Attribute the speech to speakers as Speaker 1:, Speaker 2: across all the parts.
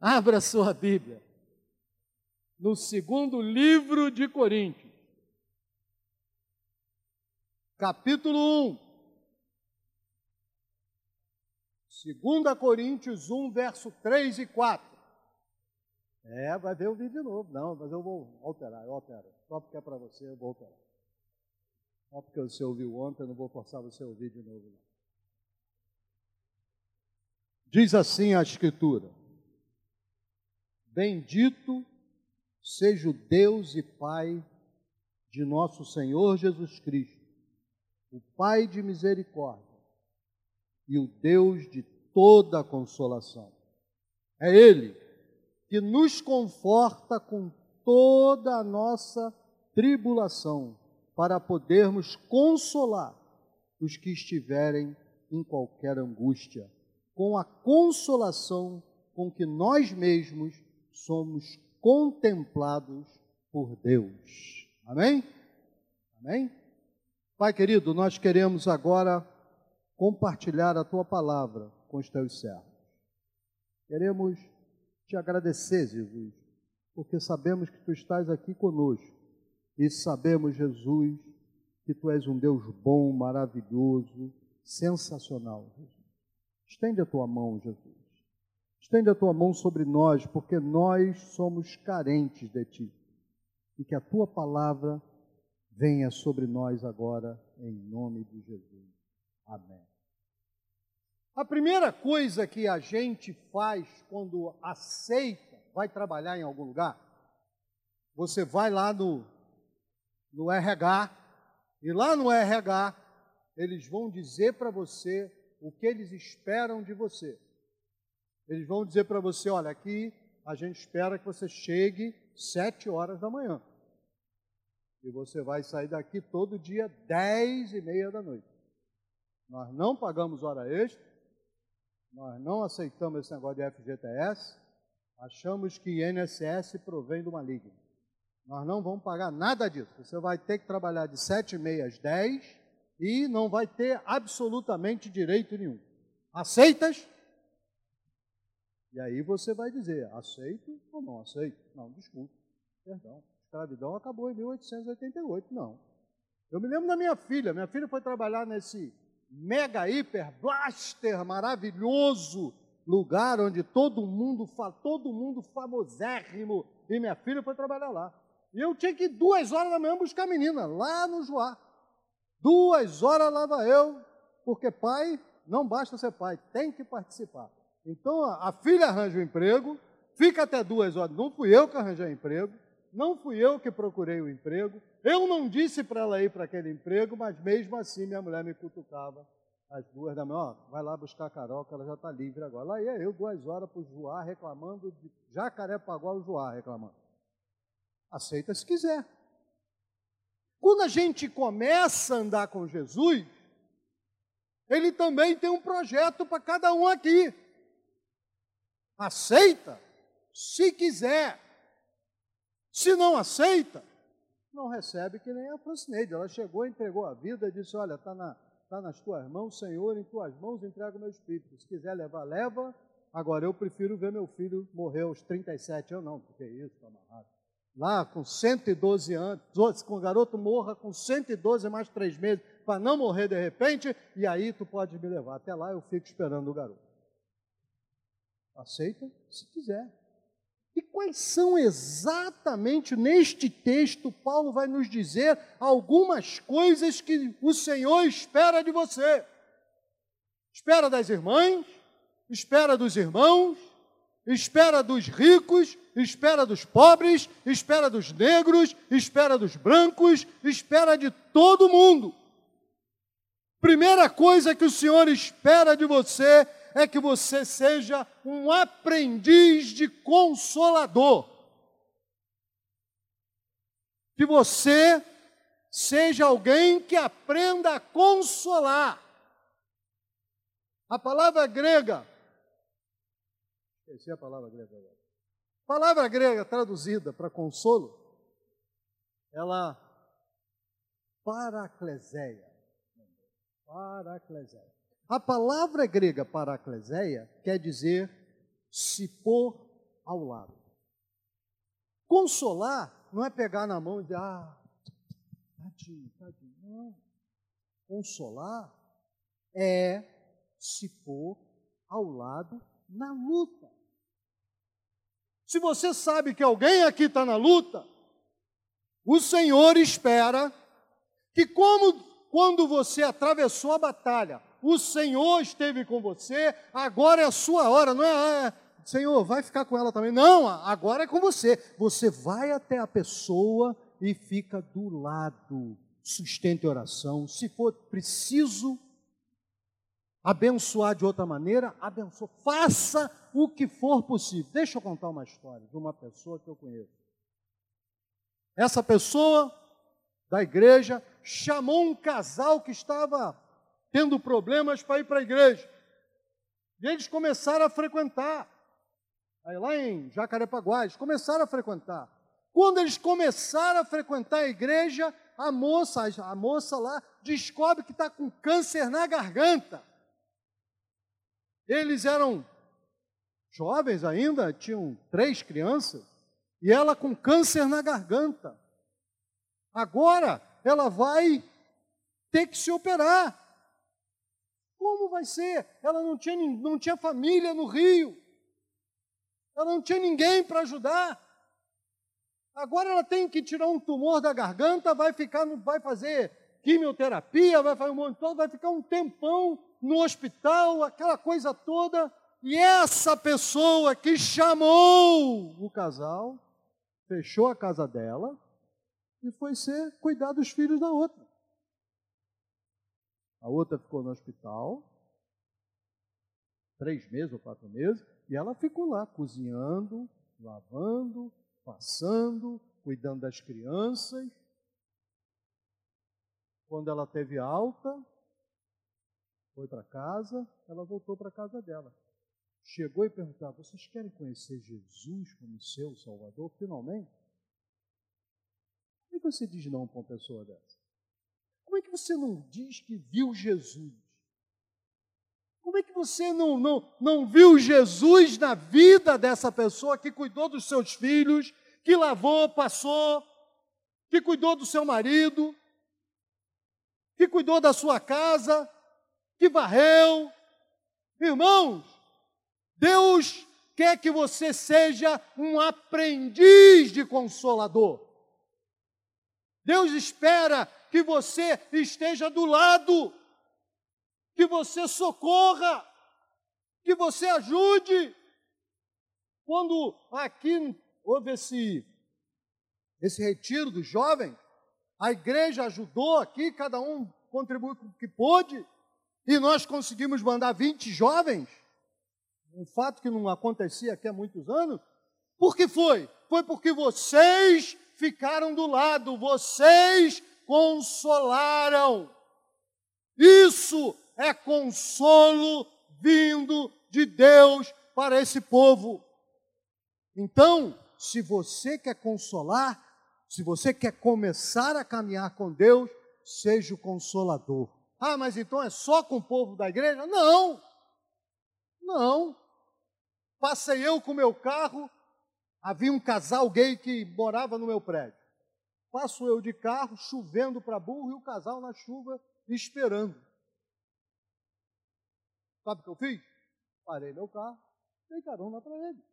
Speaker 1: Abra sua Bíblia. No segundo livro de Coríntios, capítulo 1. 2 Coríntios 1, verso 3 e 4. É, vai ver o vídeo de novo. Não, mas eu vou alterar, eu altero. Só porque é para você, eu vou alterar. Só porque você ouviu ontem, eu não vou forçar você a ouvir de novo. Não. Diz assim a Escritura: Bendito seja o Deus e Pai de nosso Senhor Jesus Cristo, o Pai de misericórdia e o Deus de toda consolação. É Ele que nos conforta com toda a nossa tribulação, para podermos consolar os que estiverem em qualquer angústia, com a consolação com que nós mesmos somos contemplados por Deus. Amém? Amém? Pai querido, nós queremos agora compartilhar a tua palavra com os teus servos. Queremos te agradecer, Jesus, porque sabemos que tu estás aqui conosco e sabemos, Jesus, que tu és um Deus bom, maravilhoso, sensacional. Jesus. Estende a tua mão, Jesus. Estende a tua mão sobre nós, porque nós somos carentes de ti. E que a tua palavra venha sobre nós agora, em nome de Jesus. Amém. A primeira coisa que a gente faz quando aceita, vai trabalhar em algum lugar, você vai lá no, no RH, e lá no RH, eles vão dizer para você o que eles esperam de você. Eles vão dizer para você: olha, aqui a gente espera que você chegue sete horas da manhã. E você vai sair daqui todo dia dez e meia da noite. Nós não pagamos hora extra, nós não aceitamos esse negócio de FGTS, achamos que INSS provém do maligno. Nós não vamos pagar nada disso. Você vai ter que trabalhar de sete e meia às dez e não vai ter absolutamente direito nenhum. Aceitas? E aí você vai dizer, aceito ou não aceito? Não, desculpe, perdão. Escravidão acabou em 1888, não. Eu me lembro da minha filha, minha filha foi trabalhar nesse mega hiper blaster maravilhoso lugar onde todo mundo, todo mundo famosérrimo, e minha filha foi trabalhar lá. E eu tinha que ir duas horas da manhã buscar a menina, lá no Joá. Duas horas lá vai eu, porque pai não basta ser pai, tem que participar. Então a, filha arranja o um emprego, fica até duas horas. Não fui eu que arranjei emprego, não fui eu que procurei o emprego. Eu não disse para ela ir para aquele emprego, mas mesmo assim minha mulher me cutucava às duas da manhã. Ó, vai lá buscar a Carol, que ela já está livre agora. Lá ia eu, duas horas para o Joá reclamando, de Jacarepaguá o Joá reclamando. Aceita se quiser. Quando a gente começa a andar com Jesus, ele também tem um projeto para cada um aqui. Aceita, se quiser. Se não aceita, não recebe que nem a Francineide. Ela chegou, entregou a vida, disse: Olha, está na, tá nas tuas mãos, Senhor, em tuas mãos entrego o meu espírito. Se quiser levar, leva. Agora, eu prefiro ver meu filho morrer aos 37 anos, não, porque isso, está amarrado. Lá com 112 anos, com o garoto morra com 112 mais três meses, para não morrer de repente, e aí tu pode me levar. Até lá eu fico esperando o garoto. Aceita se quiser. E quais são exatamente neste texto, Paulo vai nos dizer algumas coisas que o Senhor espera de você. Espera das irmãs, espera dos irmãos, espera dos ricos, espera dos pobres, espera dos negros, espera dos brancos, espera de todo mundo. Primeira coisa que o Senhor espera de você é que você seja um aprendiz de consolador. Que você seja alguém que aprenda a consolar. A palavra grega, esqueci a palavra grega agora. A palavra grega traduzida para consolo, ela paracleseia. Paracleseia. A palavra grega paracleseia quer dizer se pôr ao lado. Consolar não é pegar na mão e dizer, ah, tadinho, tadinho. Não. Consolar é se pôr ao lado na luta. Se você sabe que alguém aqui está na luta, o Senhor espera que, como quando você atravessou a batalha, o Senhor esteve com você, agora é a sua hora, não é? Ah, Senhor, vai ficar com ela também. Não, agora é com você. Você vai até a pessoa e fica do lado, sustente oração. Se for preciso abençoar de outra maneira, abençoe. Faça o que for possível. Deixa eu contar uma história de uma pessoa que eu conheço. Essa pessoa da igreja chamou um casal que estava tendo problemas para ir para a igreja. E eles começaram a frequentar aí lá em Jacarepaguá, eles começaram a frequentar. Quando eles começaram a frequentar a igreja, a moça, a moça lá descobre que está com câncer na garganta. Eles eram jovens ainda, tinham três crianças, e ela com câncer na garganta. Agora ela vai ter que se operar. Como vai ser? Ela não tinha, não tinha família no Rio. Ela não tinha ninguém para ajudar. Agora ela tem que tirar um tumor da garganta, vai ficar, vai fazer quimioterapia, vai fazer um monte todo, vai ficar um tempão no hospital, aquela coisa toda. E essa pessoa que chamou o casal, fechou a casa dela e foi ser cuidar dos filhos da outra. A outra ficou no hospital, três meses ou quatro meses, e ela ficou lá cozinhando, lavando, passando, cuidando das crianças. Quando ela teve alta, foi para casa, ela voltou para casa dela. Chegou e perguntou: Vocês querem conhecer Jesus como seu Salvador finalmente? Como é que você diz não para uma pessoa dessa? Como é que você não diz que viu Jesus? Como é que você não, não, não viu Jesus na vida dessa pessoa que cuidou dos seus filhos, que lavou, passou, que cuidou do seu marido, que cuidou da sua casa, que varreu? Irmãos, Deus quer que você seja um aprendiz de consolador. Deus espera que você esteja do lado que você socorra, que você ajude. Quando aqui houve esse, esse retiro dos jovens, a igreja ajudou aqui, cada um contribuiu com o que pôde, e nós conseguimos mandar 20 jovens, um fato que não acontecia aqui há muitos anos. Por que foi? Foi porque vocês ficaram do lado, vocês consolaram. Isso é consolo vindo de Deus para esse povo. Então, se você quer consolar, se você quer começar a caminhar com Deus, seja o consolador. Ah, mas então é só com o povo da igreja? Não, não. Passei eu com meu carro, havia um casal gay que morava no meu prédio. Passo eu de carro, chovendo para burro, e o casal na chuva esperando. Sabe o que eu fiz? Parei meu carro, dei carona para ele.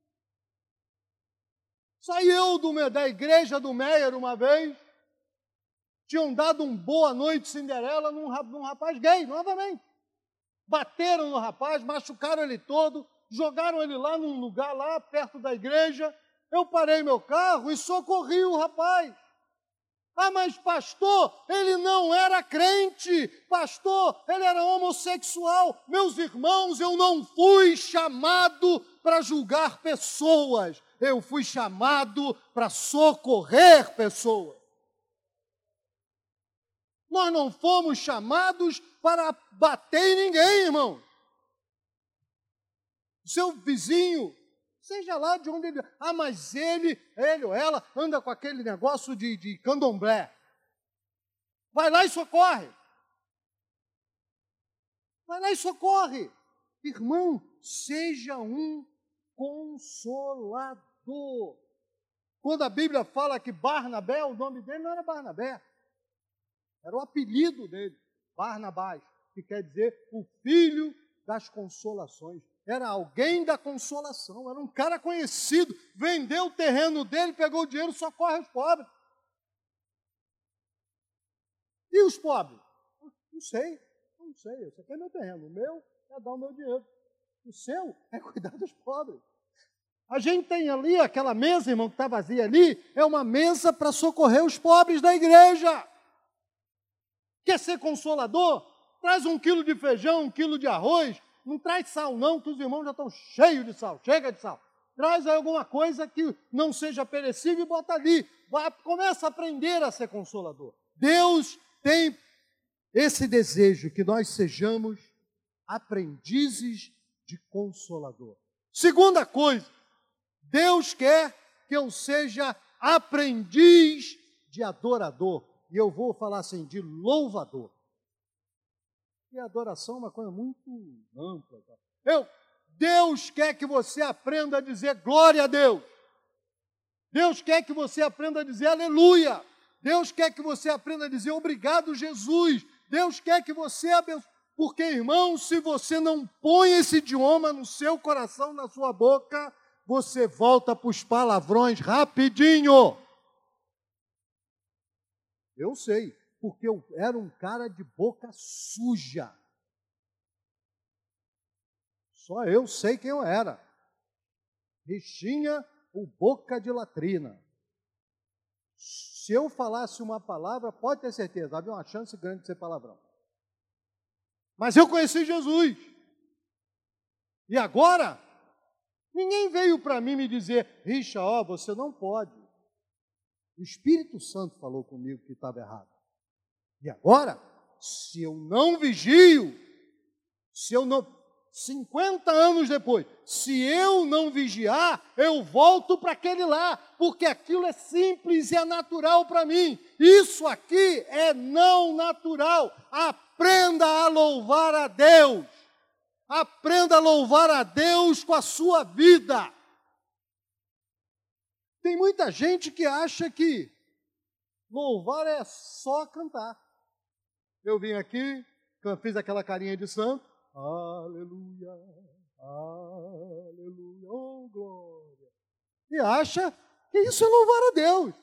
Speaker 1: Saiu do, da igreja do Meyer uma vez, tinham dado um boa noite Cinderela num, num rapaz gay, novamente. Bateram no rapaz, machucaram ele todo, jogaram ele lá num lugar lá perto da igreja. Eu parei meu carro e socorri o rapaz. Ah, mas pastor, ele não era crente, pastor, ele era homossexual. Meus irmãos, eu não fui chamado para julgar pessoas, eu fui chamado para socorrer pessoas. Nós não fomos chamados para bater em ninguém, irmão. Seu vizinho Seja lá de onde ele. Ah, mas ele, ele ou ela, anda com aquele negócio de, de candomblé. Vai lá e socorre. Vai lá e socorre. Irmão, seja um consolador. Quando a Bíblia fala que Barnabé, o nome dele não era Barnabé, era o apelido dele, Barnabás, que quer dizer o filho das consolações. Era alguém da consolação, era um cara conhecido, vendeu o terreno dele, pegou o dinheiro, socorre os pobres. E os pobres? Não sei, não sei. Esse aqui é meu terreno, o meu é dar o meu dinheiro. O seu é cuidar dos pobres. A gente tem ali aquela mesa, irmão, que está vazia ali, é uma mesa para socorrer os pobres da igreja. Quer ser consolador? Traz um quilo de feijão, um quilo de arroz. Não traz sal, não, que os irmãos já estão cheios de sal. Chega de sal. Traz alguma coisa que não seja perecível e bota ali. Vai, começa a aprender a ser consolador. Deus tem esse desejo que nós sejamos aprendizes de consolador. Segunda coisa, Deus quer que eu seja aprendiz de adorador. E eu vou falar assim, de louvador. E adoração é uma coisa muito ampla. Tá? Eu, Deus quer que você aprenda a dizer glória a Deus. Deus quer que você aprenda a dizer aleluia. Deus quer que você aprenda a dizer obrigado, Jesus. Deus quer que você abençoe. Porque, irmão, se você não põe esse idioma no seu coração, na sua boca, você volta para os palavrões rapidinho. Eu sei, porque eu era um cara de boca suja. Só eu sei quem eu era. Rixinha, o boca de latrina. Se eu falasse uma palavra, pode ter certeza, havia uma chance grande de ser palavrão. Mas eu conheci Jesus. E agora, ninguém veio para mim me dizer, Richa, ó, você não pode. O Espírito Santo falou comigo que estava errado. E agora, se eu não vigio, se eu não. 50 anos depois, se eu não vigiar, eu volto para aquele lá, porque aquilo é simples e é natural para mim. Isso aqui é não natural. Aprenda a louvar a Deus. Aprenda a louvar a Deus com a sua vida. Tem muita gente que acha que louvar é só cantar. Eu vim aqui, fiz aquela carinha de santo. Aleluia, aleluia, oh glória. E acha que isso é louvar a Deus.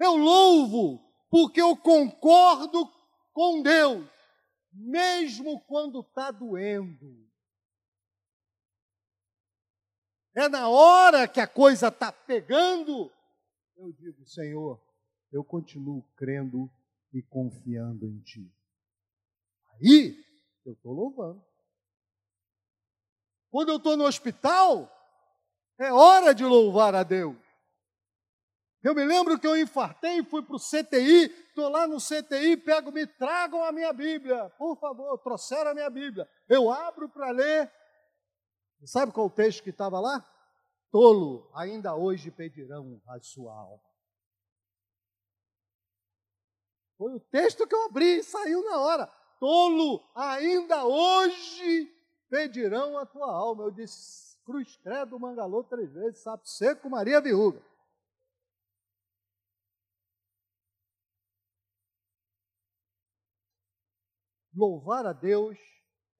Speaker 1: Eu louvo porque eu concordo com Deus, mesmo quando está doendo. É na hora que a coisa está pegando, eu digo, Senhor, eu continuo crendo e confiando em Ti. Aí eu estou louvando. Quando eu estou no hospital, é hora de louvar a Deus. Eu me lembro que eu infartei, fui para o CTI, estou lá no CTI, pego, me tragam a minha Bíblia, por favor, trouxeram a minha Bíblia. Eu abro para ler, Sabe qual o texto que estava lá? Tolo, ainda hoje pedirão a sua alma. Foi o texto que eu abri e saiu na hora. Tolo, ainda hoje pedirão a tua alma. Eu disse, cruz credo, mangalô três vezes, sapo seco, Maria Viúva. Louvar a Deus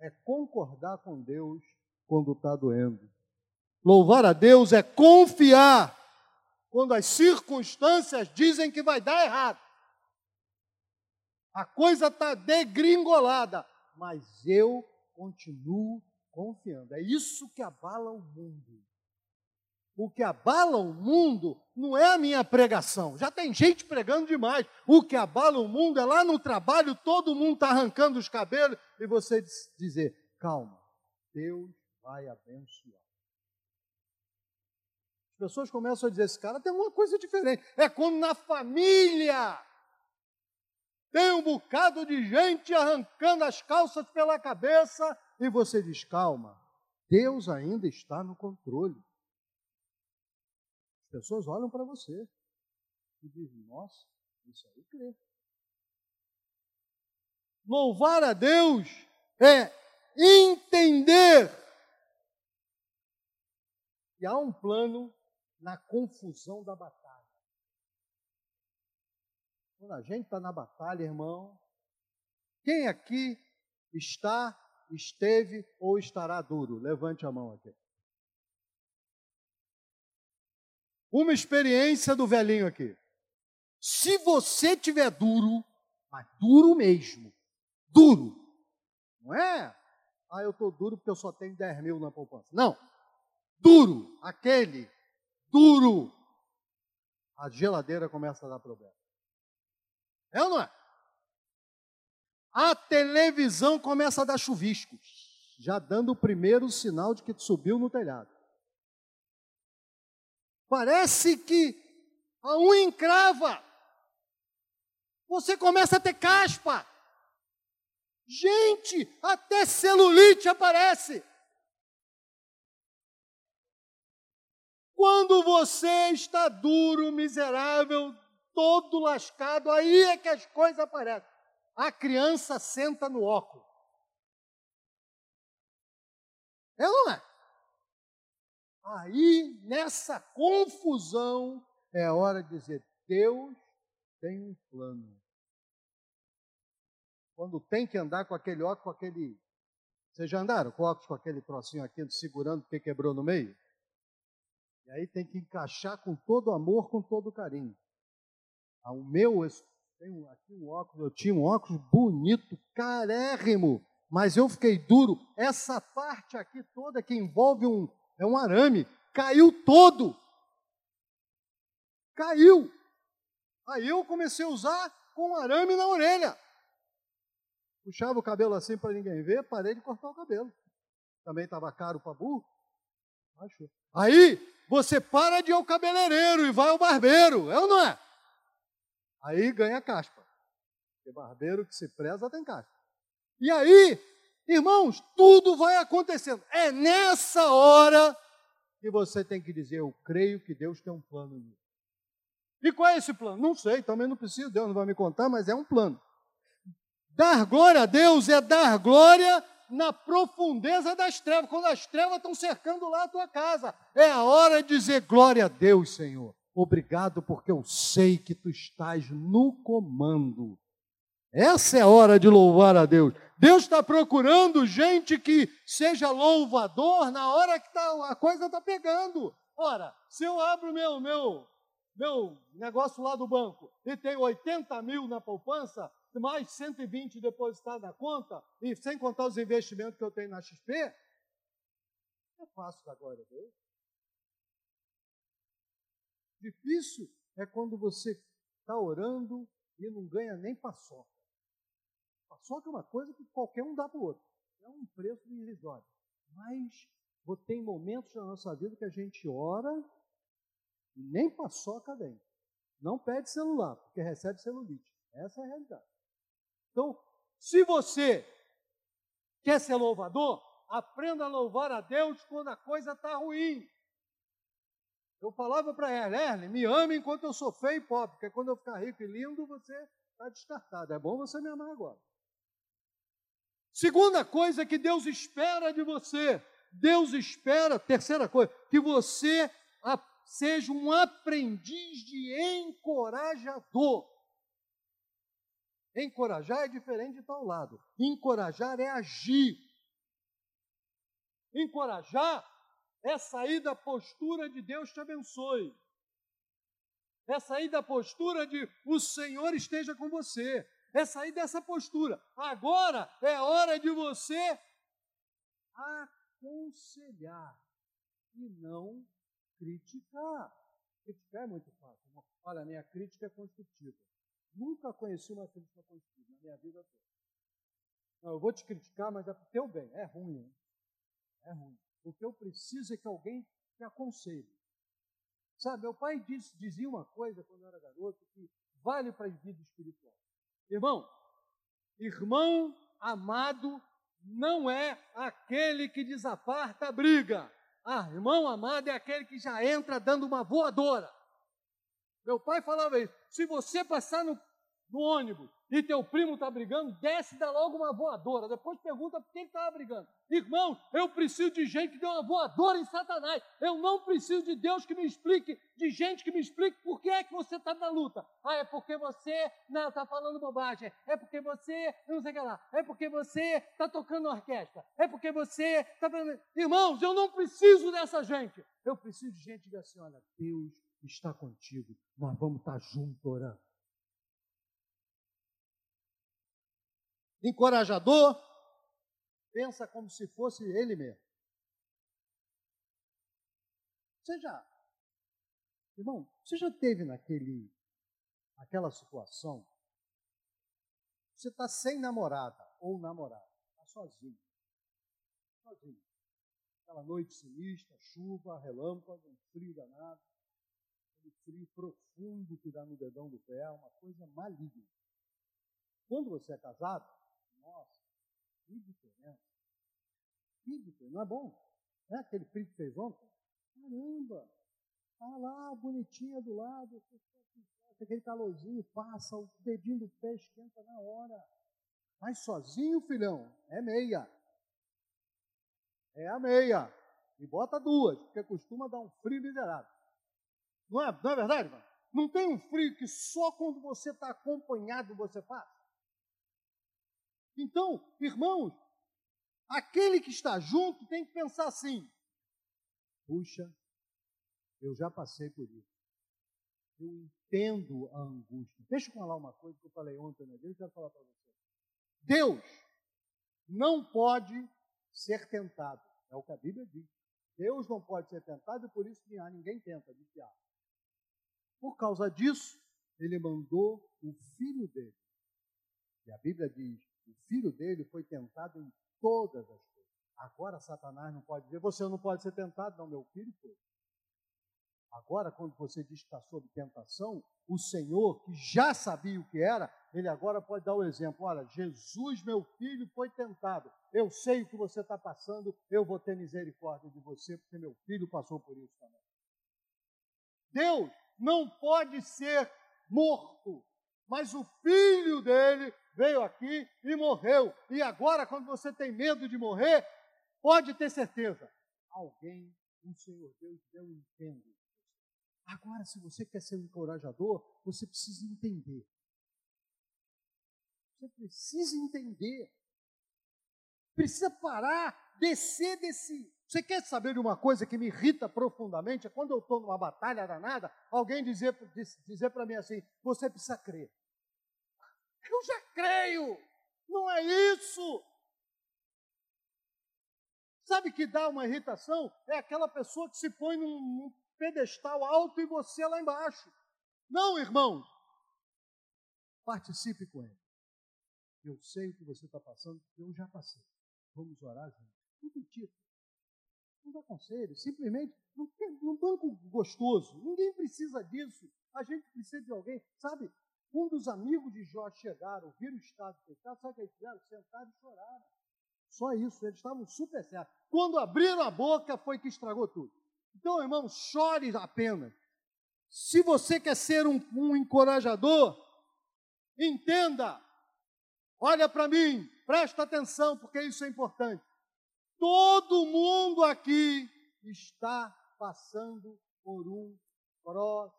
Speaker 1: é concordar com Deus quando está doendo. Louvar a Deus é confiar quando as circunstâncias dizem que vai dar errado. A coisa está degringolada, mas eu continuo confiando. É isso que abala o mundo. O que abala o mundo não é a minha pregação. Já tem gente pregando demais. O que abala o mundo é lá no trabalho, todo mundo está arrancando os cabelos e você dizer: calma, Deus vai abençoar. As pessoas começam a dizer: esse cara tem uma coisa diferente. É como na família. Tem um bocado de gente arrancando as calças pela cabeça e você diz: calma, Deus ainda está no controle. As pessoas olham para você e dizem: nossa, isso aí crê. Louvar a Deus é entender que há um plano na confusão da batalha. Quando a gente está na batalha, irmão, quem aqui está, esteve ou estará duro? Levante a mão aqui. Uma experiência do velhinho aqui. Se você tiver duro, mas duro mesmo, duro, não é? Ah, eu estou duro porque eu só tenho 10 mil na poupança. Não. Duro, aquele, duro. A geladeira começa a dar problema. É ou não é? A televisão começa a dar chuviscos, já dando o primeiro sinal de que subiu no telhado. Parece que a unha encrava. Você começa a ter caspa. Gente, até celulite aparece. Quando você está duro, miserável, todo lascado, aí é que as coisas aparecem. A criança senta no óculos. É ou não é? Aí, nessa confusão, é hora de dizer: Deus tem um plano. Quando tem que andar com aquele óculos, com aquele. Vocês já andaram com óculos com aquele trocinho aqui, segurando porque quebrou no meio? E aí tem que encaixar com todo amor, com todo carinho. Ah, o meu, tem aqui um óculos, eu tinha um óculos bonito, carérrimo, mas eu fiquei duro. Essa parte aqui toda que envolve um, é um arame, caiu todo. Caiu. Aí eu comecei a usar com arame na orelha. Puxava o cabelo assim para ninguém ver, parei de cortar o cabelo. Também estava caro para burro. Aí você para de ir ao cabeleireiro e vai ao barbeiro, é ou não é? Aí ganha caspa. Porque barbeiro que se preza tem caspa. E aí, irmãos, tudo vai acontecendo. É nessa hora que você tem que dizer: Eu creio que Deus tem um plano nisso. E qual é esse plano? Não sei, também não preciso, Deus não vai me contar, mas é um plano. Dar glória a Deus é dar glória na profundeza das trevas, quando as trevas estão cercando lá a tua casa. É a hora de dizer glória a Deus, Senhor. Obrigado, porque eu sei que tu estás no comando. Essa é a hora de louvar a Deus. Deus está procurando gente que seja louvador na hora que tá, a coisa está pegando. Ora, se eu abro meu, meu, meu negócio lá do banco e tenho 80 mil na poupança, mais 120 depositados na conta, e sem contar os investimentos que eu tenho na XP, é fácil da glória a Deus. Difícil é quando você está orando e não ganha nem paçoca. Paçoca é uma coisa que qualquer um dá para o outro. É um preço irrisório. Mas tem momentos na nossa vida que a gente ora e nem paçoca vem. Não pede celular, porque recebe celulite. Essa é a realidade. Então, se você quer ser louvador, aprenda a louvar a Deus quando a coisa está ruim. Eu falava para ela, Erle, me ame enquanto eu sou feio e pobre, porque quando eu ficar rico e lindo, você está descartado. É bom você me amar agora. Segunda coisa que Deus espera de você, Deus espera, terceira coisa, que você seja um aprendiz de encorajador. Encorajar é diferente de tal lado. Encorajar é agir. Encorajar é sair da postura de Deus te abençoe. É sair da postura de o Senhor esteja com você. É sair dessa postura. Agora é hora de você aconselhar e não criticar. Criticar é muito fácil. Olha, a minha crítica é construtiva. Nunca conheci uma crítica construtiva na minha vida toda. Não, eu vou te criticar, mas é para o teu bem. É ruim, hein? É ruim. O que eu preciso é que alguém te aconselhe. Sabe, meu pai dizia uma coisa quando eu era garoto que vale para a vida espiritual. Irmão, irmão amado não é aquele que desaparta a briga. Ah, irmão amado é aquele que já entra dando uma voadora. Meu pai falava isso. Se você passar no, no ônibus e teu primo está brigando, desce e dá logo uma voadora. Depois pergunta por que ele estava brigando. Irmão, eu preciso de gente que dê uma voadora em Satanás. Eu não preciso de Deus que me explique, de gente que me explique por que é que você está na luta. Ah, é porque você não está falando bobagem. É porque você não sei o que lá. É porque você está tocando orquestra. É porque você está. Irmãos, eu não preciso dessa gente. Eu preciso de gente que diga assim: olha, Deus está contigo. Nós vamos estar juntos orando. Encorajador, pensa como se fosse ele mesmo. Você já, irmão, você já teve naquele, naquela situação? Você está sem namorada ou namorado, está sozinho, sozinho. Aquela noite sinistra, chuva, relâmpago, um frio danado, aquele frio profundo que dá no dedão do pé, uma coisa maligna. Quando você é casado, nossa, que diferença. Que diferença. Não é bom? Não é aquele frio que fez ontem? Caramba! Tá lá, bonitinha do lado, aquele calorzinho passa, o dedinho do pé esquenta na hora. Mas sozinho, filhão, é meia. É a meia. E bota duas, porque costuma dar um frio miserável. Não é, não é verdade, mano? Não tem um frio que só quando você está acompanhado você faz? Então, irmãos, aquele que está junto tem que pensar assim: puxa, eu já passei por isso. Eu entendo a angústia. Deixa eu falar uma coisa que eu falei ontem na igreja, eu quero falar para você. Deus não pode ser tentado. É o que a Bíblia diz. Deus não pode ser tentado e por isso ninguém tenta. Por causa disso, ele mandou o filho dele. E a Bíblia diz: o filho dele foi tentado em todas as coisas. Agora Satanás não pode dizer, você não pode ser tentado, não, meu filho foi. Agora, quando você diz que está sob tentação, o Senhor, que já sabia o que era, ele agora pode dar o exemplo: olha, Jesus, meu filho, foi tentado. Eu sei o que você está passando, eu vou ter misericórdia de você, porque meu filho passou por isso também. Deus não pode ser morto, mas o filho dele veio aqui e morreu. E agora, quando você tem medo de morrer, pode ter certeza, alguém, o Senhor Deus, deu entendo. Agora, se você quer ser um encorajador, você precisa entender. Você precisa entender. Precisa parar, descer desse. Você quer saber de uma coisa que me irrita profundamente? É quando eu estou numa batalha danada, alguém dizer, dizer para mim assim: você precisa crer. Eu já creio. Não é isso. Sabe que dá uma irritação? É aquela pessoa que se põe num, num pedestal alto e você lá embaixo. Não, irmão. Participe com ele. Eu sei o que você está passando, eu já passei. Vamos orar juntos. Não critica. Não dá conselho. Simplesmente, não tem um banco gostoso. Ninguém precisa disso. A gente precisa de alguém. Sabe, um dos amigos de Jó chegaram, viram o estado do pecado, sabe o que eles fizeram? Sentaram e choraram. Só isso, eles estavam super certos. Quando abriram a boca, foi que estragou tudo. Então, irmão, chore apenas. Se você quer ser um, um encorajador, entenda, olha para mim, presta atenção, porque isso é importante. Todo mundo aqui está passando por um processo.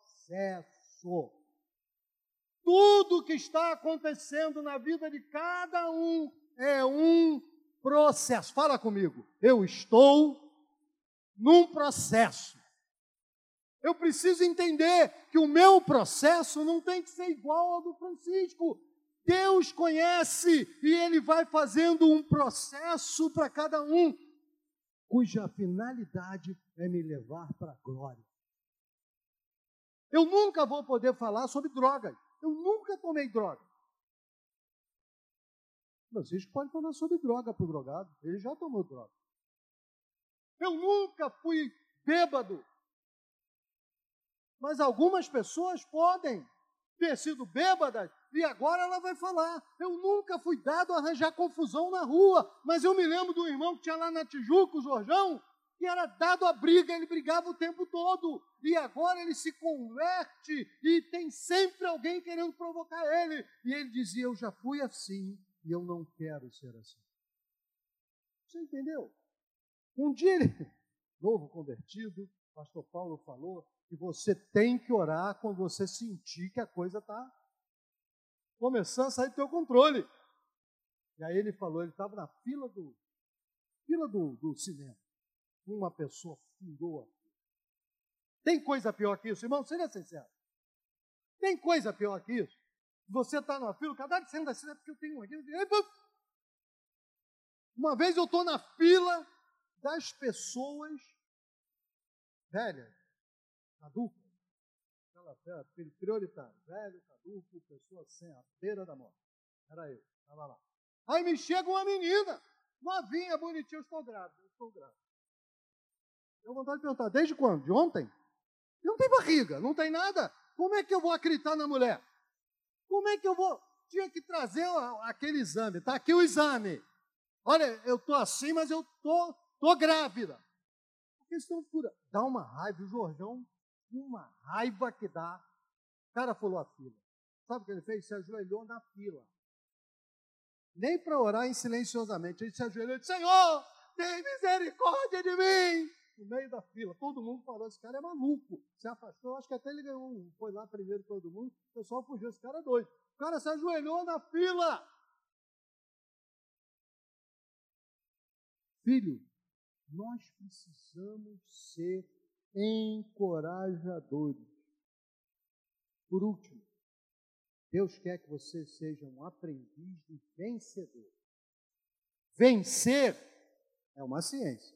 Speaker 1: Tudo que está acontecendo na vida de cada um é um processo. Fala comigo. Eu estou num processo. Eu preciso entender que o meu processo não tem que ser igual ao do Francisco. Deus conhece e Ele vai fazendo um processo para cada um, cuja finalidade é me levar para a glória. Eu nunca vou poder falar sobre drogas. Eu nunca tomei droga. Francisco pode falar sobre droga para o drogado. Ele já tomou droga. Eu nunca fui bêbado. Mas algumas pessoas podem ter sido bêbadas e agora ela vai falar. Eu nunca fui dado a arranjar confusão na rua, mas eu me lembro do irmão que tinha lá na Tijuca, o Jorjão, que era dado a briga, ele brigava o tempo todo. E agora ele se converte e tem sempre alguém querendo provocar ele. E ele dizia: Eu já fui assim e eu não quero ser assim. Você entendeu? Um dia ele, novo convertido, pastor Paulo falou que você tem que orar quando você sentir que a coisa está começando a sair do teu controle. E aí ele falou, ele estava na fila do fila do, do cinema. Uma pessoa fila. Tem coisa pior que isso, irmão? Seja sincero. Tem coisa pior que isso? Você está na fila, cada vez sendo assim, é porque eu tenho aqui. Uma vez eu estou na fila das pessoas velhas, caducas, aquela prioritária, velho, caduco, pessoa sem a beira da morte. Era eu, estava lá. Aí me chega uma menina, novinha, bonitinha, eu estou grávida, eu estou grávida. Eu vontade de perguntar, desde quando? De ontem? Não tem barriga, não tem nada. Como é que eu vou acreditar na mulher? Como é que eu vou? Tinha que trazer aquele exame. Está aqui o exame. Olha, eu estou assim, mas eu estou tô, tô grávida. Por questão pura. Dá uma raiva. O Jorjão, uma raiva que dá. O cara falou a fila. Sabe o que ele fez? Se ajoelhou na fila. Nem para orar em silenciosamente. Ele se ajoelhou e disse: Senhor, tem misericórdia de mim no meio da fila. Todo mundo falou, esse cara é maluco. Se afastou, acho que até ele ganhou um, foi lá primeiro todo mundo, o pessoal fugiu, esse cara é doido. O cara se ajoelhou na fila. Filho, nós precisamos ser encorajadores. Por último, Deus quer que você seja um aprendiz de vencedor. Vencer é uma ciência.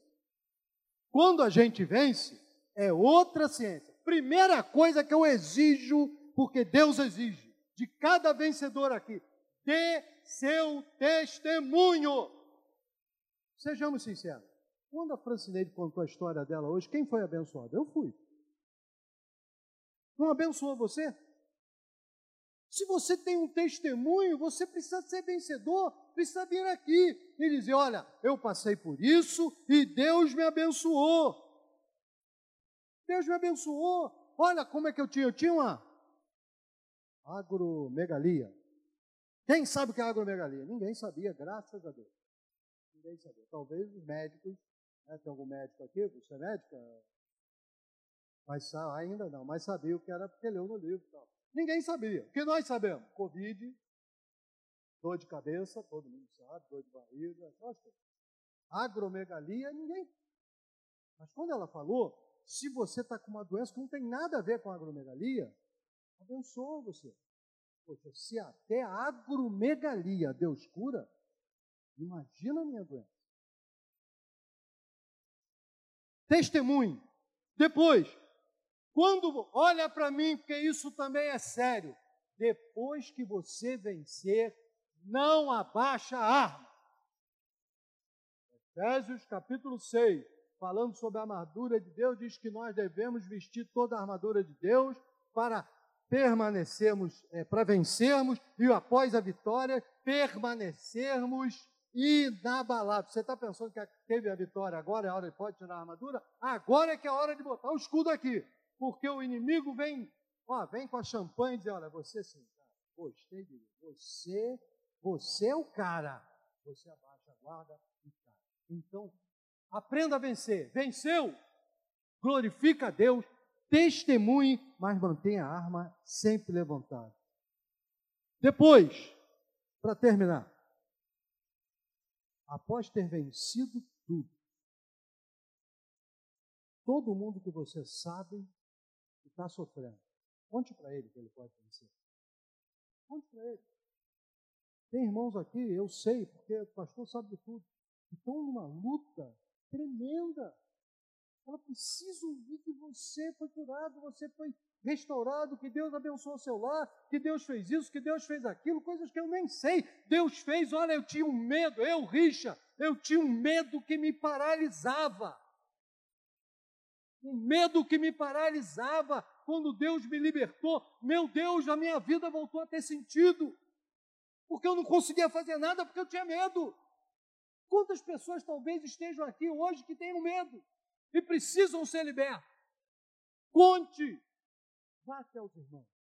Speaker 1: Quando a gente vence, é outra ciência. Primeira coisa que eu exijo, porque Deus exige, de cada vencedor aqui, dê seu testemunho. Sejamos sinceros. Quando a Francineide contou a história dela hoje, quem foi abençoado? Eu fui. Não abençoou você? Se você tem um testemunho, você precisa ser vencedor, precisa vir aqui e dizer: Olha, eu passei por isso e Deus me abençoou. Deus me abençoou. Olha como é que eu tinha. Eu tinha uma agromegalia. Quem sabe o que é agromegalia? Ninguém sabia, graças a Deus. Ninguém sabia. Talvez os médicos, né, tem algum médico aqui, você é médica? Mas ainda não, mas sabia o que era porque leu no livro. Ninguém sabia. O que nós sabemos? Covid, dor de cabeça, todo mundo sabe, dor de barriga, agromegalia, ninguém. Mas quando ela falou, se você está com uma doença que não tem nada a ver com agromegalia, abençoa você. Poxa, se até agromegalia Deus cura, imagina a minha doença. Testemunho. Depois, quando olha para mim, porque isso também é sério, depois que você vencer, não abaixa a arma. Efésios capítulo 6, falando sobre a armadura de Deus, diz que nós devemos vestir toda a armadura de Deus para permanecermos, é, para vencermos e após a vitória, permanecermos inabaláveis. Você está pensando que teve a vitória, agora é a hora de pode tirar a armadura? Agora é que é a hora de botar o escudo aqui porque o inimigo vem, ó, vem com a champanhe e diz, olha, você sim, cara, gostei de você, você é o cara, você abaixa a guarda e cai. Então, aprenda a vencer. Venceu, glorifica a Deus, testemunhe, mas mantenha a arma sempre levantada. Depois, para terminar, após ter vencido tudo, todo mundo que você sabe está sofrendo. Conte para ele que ele pode vencer. Conte para ele. Tem irmãos aqui, eu sei, porque o pastor sabe de tudo, que estão numa luta tremenda. Ela precisa ouvir que você foi curado, você foi restaurado, que Deus abençoou seu lar, que Deus fez isso, que Deus fez aquilo, coisas que eu nem sei. Deus fez, olha, eu tinha um medo, eu, Richa, eu tinha um medo que me paralisava um medo que me paralisava quando Deus me libertou. Meu Deus, a minha vida voltou a ter sentido, porque eu não conseguia fazer nada porque eu tinha medo. Quantas pessoas talvez estejam aqui hoje que tenham medo? e precisam ser libertos. Conte, vá até os irmãos.